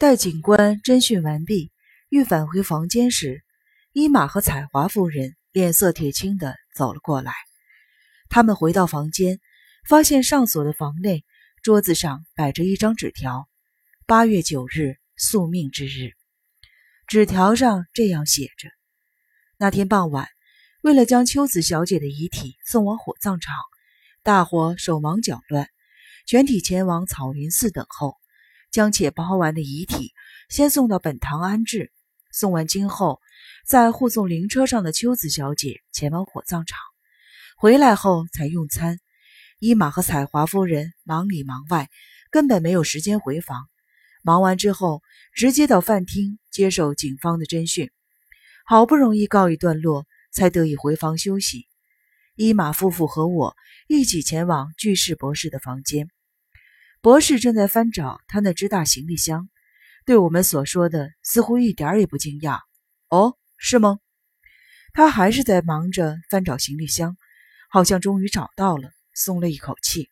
待警官侦讯完毕，欲返回房间时，伊玛和彩华夫人脸色铁青的走了过来。他们回到房间，发现上锁的房内桌子上摆着一张纸条：“八月九日，宿命之日。”纸条上这样写着：“那天傍晚，为了将秋子小姐的遗体送往火葬场，大伙手忙脚乱，全体前往草云寺等候，将且包完的遗体先送到本堂安置。送完经后，再护送灵车上的秋子小姐前往火葬场。回来后才用餐。伊玛和彩华夫人忙里忙外，根本没有时间回房。忙完之后，直接到饭厅。”接受警方的侦讯，好不容易告一段落，才得以回房休息。伊玛夫妇和我一起前往巨士博士的房间。博士正在翻找他那只大行李箱，对我们所说的似乎一点也不惊讶。哦，是吗？他还是在忙着翻找行李箱，好像终于找到了，松了一口气。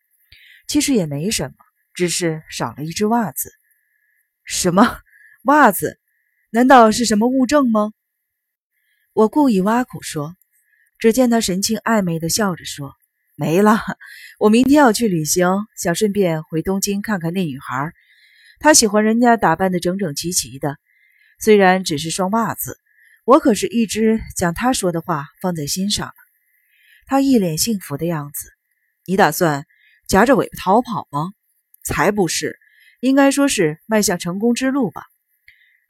其实也没什么，只是少了一只袜子。什么袜子？难道是什么物证吗？我故意挖苦说。只见他神情暧昧的笑着说：“没了，我明天要去旅行，想顺便回东京看看那女孩。她喜欢人家打扮的整整齐齐的，虽然只是双袜子，我可是一直将她说的话放在心上了。”他一脸幸福的样子。你打算夹着尾巴逃跑吗？才不是，应该说是迈向成功之路吧。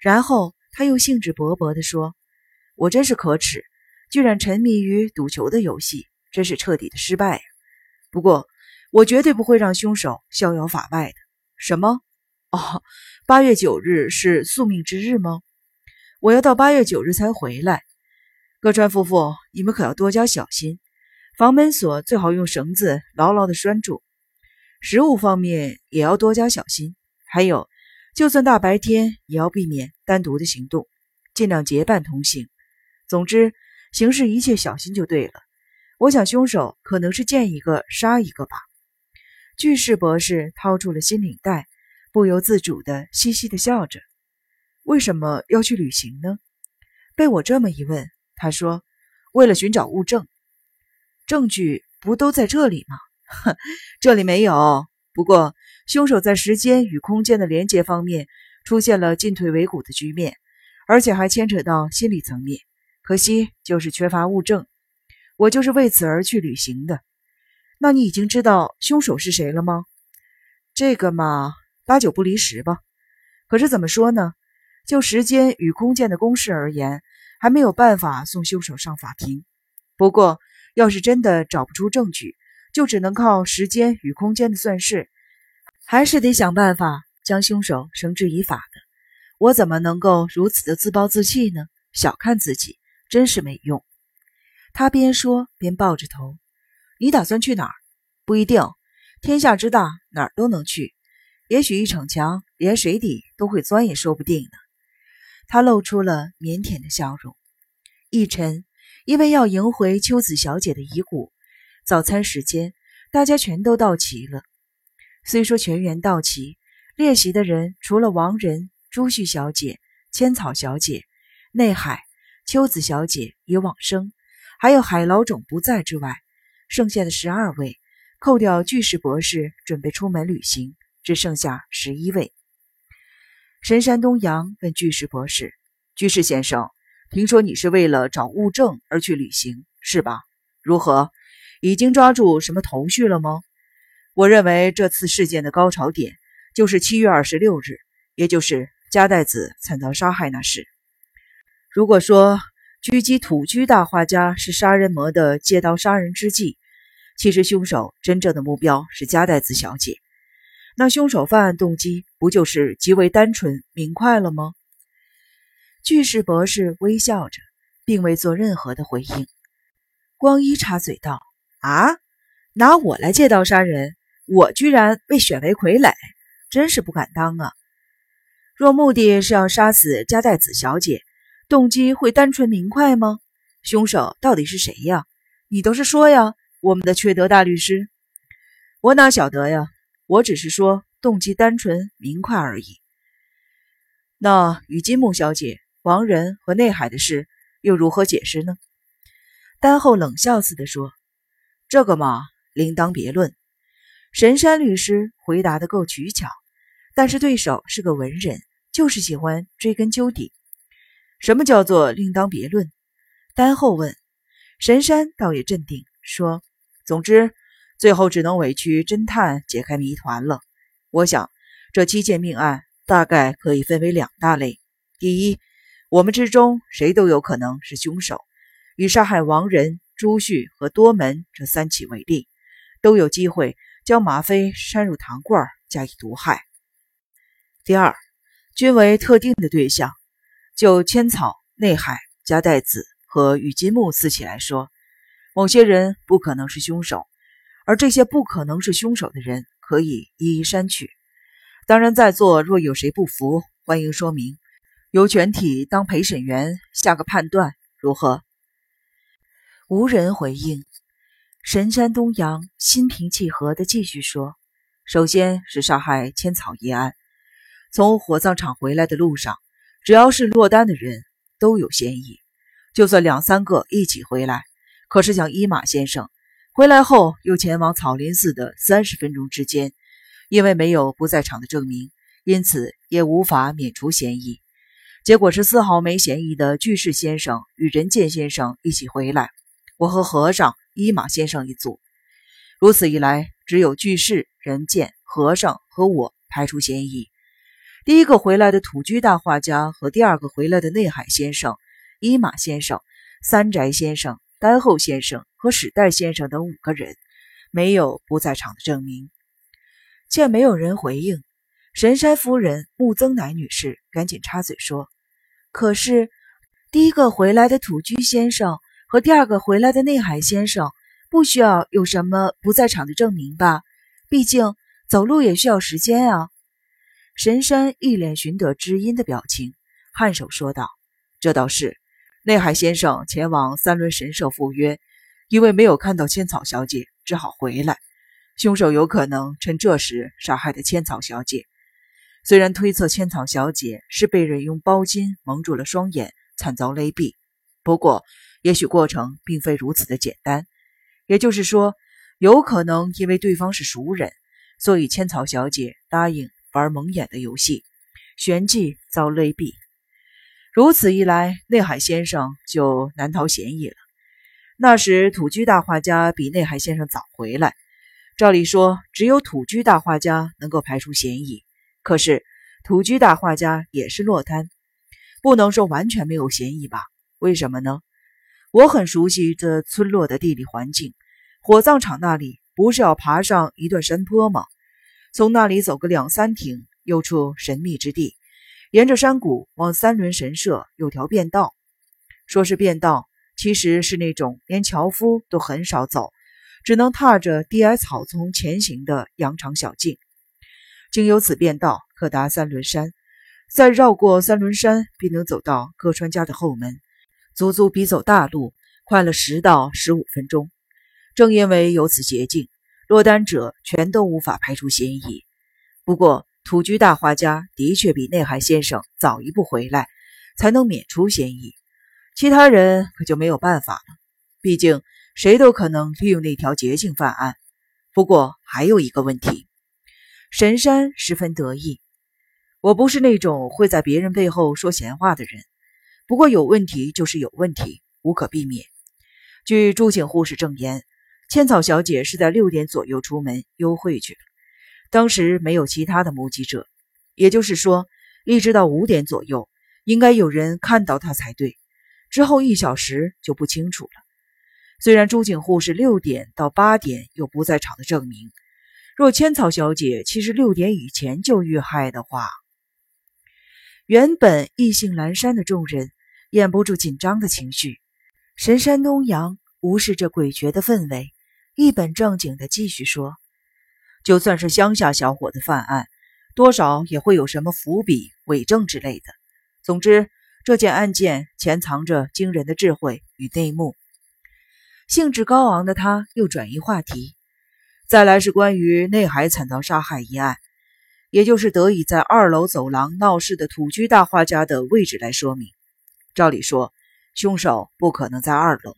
然后他又兴致勃勃地说：“我真是可耻，居然沉迷于赌球的游戏，真是彻底的失败呀！不过我绝对不会让凶手逍遥法外的。什么？哦，八月九日是宿命之日吗？我要到八月九日才回来。歌川夫妇，你们可要多加小心，房门锁最好用绳子牢牢的拴住，食物方面也要多加小心，还有。”就算大白天，也要避免单独的行动，尽量结伴同行。总之，行事一切小心就对了。我想凶手可能是见一个杀一个吧。巨士博士掏出了新领带，不由自主的嘻嘻的笑着。为什么要去旅行呢？被我这么一问，他说：“为了寻找物证。证据不都在这里吗？”哼，这里没有。不过。凶手在时间与空间的连接方面出现了进退维谷的局面，而且还牵扯到心理层面。可惜就是缺乏物证。我就是为此而去旅行的。那你已经知道凶手是谁了吗？这个嘛，八九不离十吧。可是怎么说呢？就时间与空间的公式而言，还没有办法送凶手上法庭。不过，要是真的找不出证据，就只能靠时间与空间的算式。还是得想办法将凶手绳之以法的。我怎么能够如此的自暴自弃呢？小看自己真是没用。他边说边抱着头。你打算去哪儿？不一定。天下之大，哪儿都能去。也许一逞强，连水底都会钻也说不定呢。他露出了腼腆的笑容。一晨，因为要迎回秋子小姐的遗骨，早餐时间，大家全都到齐了。虽说全员到齐，列席的人除了王仁、朱旭小姐、千草小姐、内海、秋子小姐已往生，还有海老种不在之外，剩下的十二位，扣掉巨石博士准备出门旅行，只剩下十一位。神山东阳问巨石博士：“巨石先生，听说你是为了找物证而去旅行，是吧？如何？已经抓住什么头绪了吗？”我认为这次事件的高潮点就是七月二十六日，也就是加代子惨遭杀害那事。如果说狙击土居大画家是杀人魔的借刀杀人之计，其实凶手真正的目标是加代子小姐。那凶手犯案动机不就是极为单纯明快了吗？巨士博士微笑着，并未做任何的回应。光一插嘴道：“啊，拿我来借刀杀人？”我居然被选为傀儡，真是不敢当啊！若目的是要杀死加代子小姐，动机会单纯明快吗？凶手到底是谁呀？你倒是说呀，我们的缺德大律师！我哪晓得呀？我只是说动机单纯明快而已。那与金木小姐、王仁和内海的事又如何解释呢？丹后冷笑似的说：“这个嘛，另当别论。”神山律师回答的够取巧，但是对手是个文人，就是喜欢追根究底。什么叫做另当别论？丹后问。神山倒也镇定，说：“总之，最后只能委屈侦探解开谜团了。我想，这七件命案大概可以分为两大类：第一，我们之中谁都有可能是凶手，以杀害王仁、朱旭和多门这三起为例，都有机会。”将吗啡掺入糖罐加以毒害。第二，均为特定的对象。就千草、内海、加代子和雨金木四起来说，某些人不可能是凶手，而这些不可能是凶手的人可以一一删去。当然，在座若有谁不服，欢迎说明，由全体当陪审员下个判断，如何？无人回应。神山东阳心平气和地继续说：“首先是杀害千草一案，从火葬场回来的路上，只要是落单的人都有嫌疑。就算两三个一起回来，可是像伊马先生回来后又前往草林寺的三十分钟之间，因为没有不在场的证明，因此也无法免除嫌疑。结果是丝毫没嫌疑的巨士先生与仁健先生一起回来，我和和尚。”伊马先生一组，如此一来，只有巨士、人见和尚和我排除嫌疑。第一个回来的土居大画家和第二个回来的内海先生、伊马先生、三宅先生、丹后先生和史代先生等五个人，没有不在场的证明。见没有人回应，神山夫人木曾乃女士赶紧插嘴说：“可是，第一个回来的土居先生。”和第二个回来的内海先生不需要有什么不在场的证明吧？毕竟走路也需要时间啊。神山一脸寻得知音的表情，颔首说道：“这倒是。内海先生前往三轮神社赴约，因为没有看到千草小姐，只好回来。凶手有可能趁这时杀害的千草小姐。虽然推测千草小姐是被人用包巾蒙住了双眼，惨遭勒毙，不过……”也许过程并非如此的简单，也就是说，有可能因为对方是熟人，所以千草小姐答应玩蒙眼的游戏，旋即遭勒毙。如此一来，内海先生就难逃嫌疑了。那时土居大画家比内海先生早回来，照理说只有土居大画家能够排除嫌疑。可是土居大画家也是落单，不能说完全没有嫌疑吧？为什么呢？我很熟悉这村落的地理环境，火葬场那里不是要爬上一段山坡吗？从那里走个两三亭，又出神秘之地。沿着山谷往三轮神社有条便道，说是便道，其实是那种连樵夫都很少走，只能踏着低矮草丛前行的羊肠小径。经由此便道，可达三轮山，再绕过三轮山，便能走到歌川家的后门。足足比走大路快了十到十五分钟。正因为有此捷径，落单者全都无法排除嫌疑。不过，土居大画家的确比内海先生早一步回来，才能免除嫌疑。其他人可就没有办法了。毕竟，谁都可能利用那条捷径犯案。不过，还有一个问题，神山十分得意。我不是那种会在别人背后说闲话的人。不过有问题就是有问题，无可避免。据朱请护士证言，千草小姐是在六点左右出门幽会去了，当时没有其他的目击者，也就是说，一直到五点左右，应该有人看到她才对。之后一小时就不清楚了。虽然朱请护是六点到八点有不在场的证明，若千草小姐其实六点以前就遇害的话，原本意兴阑珊的众人。掩不住紧张的情绪，神山东阳无视这诡谲的氛围，一本正经地继续说：“就算是乡下小伙子犯案，多少也会有什么伏笔、伪证之类的。总之，这件案件潜藏着惊人的智慧与内幕。”兴致高昂的他又转移话题：“再来是关于内海惨遭杀害一案，也就是得以在二楼走廊闹事的土居大画家的位置来说明。照理说，凶手不可能在二楼。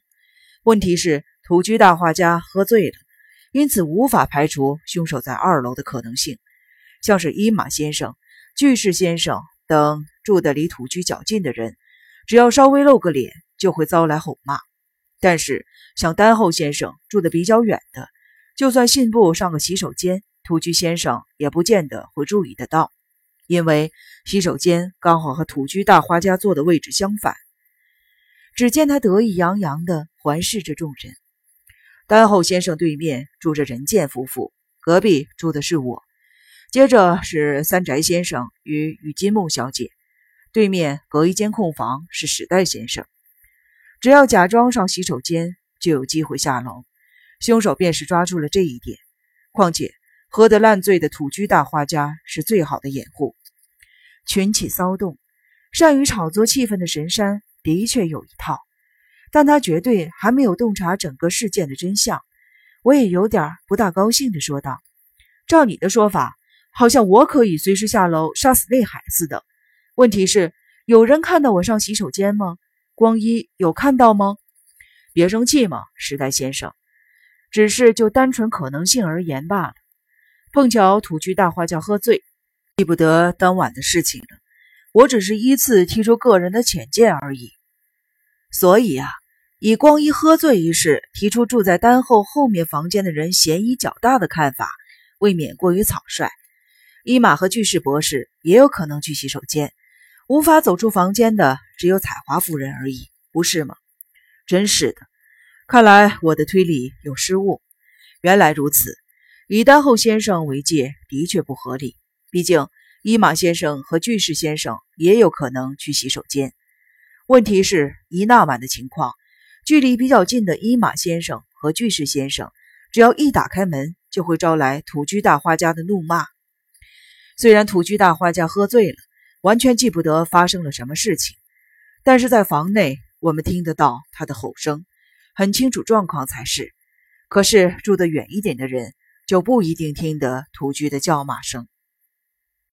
问题是，土居大画家喝醉了，因此无法排除凶手在二楼的可能性。像是伊马先生、巨士先生等住的离土居较近的人，只要稍微露个脸，就会遭来吼骂。但是，像丹后先生住的比较远的，就算信步上个洗手间。土居先生也不见得会注意得到，因为洗手间刚好和土居大画家坐的位置相反。只见他得意洋洋地环视着众人。丹后先生对面住着仁健夫妇，隔壁住的是我，接着是三宅先生与雨金木小姐，对面隔一间空房是史代先生。只要假装上洗手间，就有机会下楼。凶手便是抓住了这一点，况且。喝得烂醉的土居大画家是最好的掩护。群起骚动，善于炒作气氛的神山的确有一套，但他绝对还没有洞察整个事件的真相。我也有点不大高兴地说道：“照你的说法，好像我可以随时下楼杀死内海似的。问题是，有人看到我上洗手间吗？光一有看到吗？别生气嘛，时代先生，只是就单纯可能性而言罢了。”碰巧土居大画家喝醉，记不得当晚的事情了。我只是依次提出个人的浅见而已。所以啊，以光一喝醉一事提出住在丹后后面房间的人嫌疑较大的看法，未免过于草率。伊玛和巨士博士也有可能去洗手间，无法走出房间的只有彩华夫人而已，不是吗？真是的，看来我的推理有失误。原来如此。以丹后先生为界的确不合理，毕竟伊马先生和巨士先生也有可能去洗手间。问题是，一那晚的情况，距离比较近的伊马先生和巨石先生，只要一打开门，就会招来土居大画家的怒骂。虽然土居大画家喝醉了，完全记不得发生了什么事情，但是在房内，我们听得到他的吼声，很清楚状况才是。可是住得远一点的人。就不一定听得土居的叫骂声。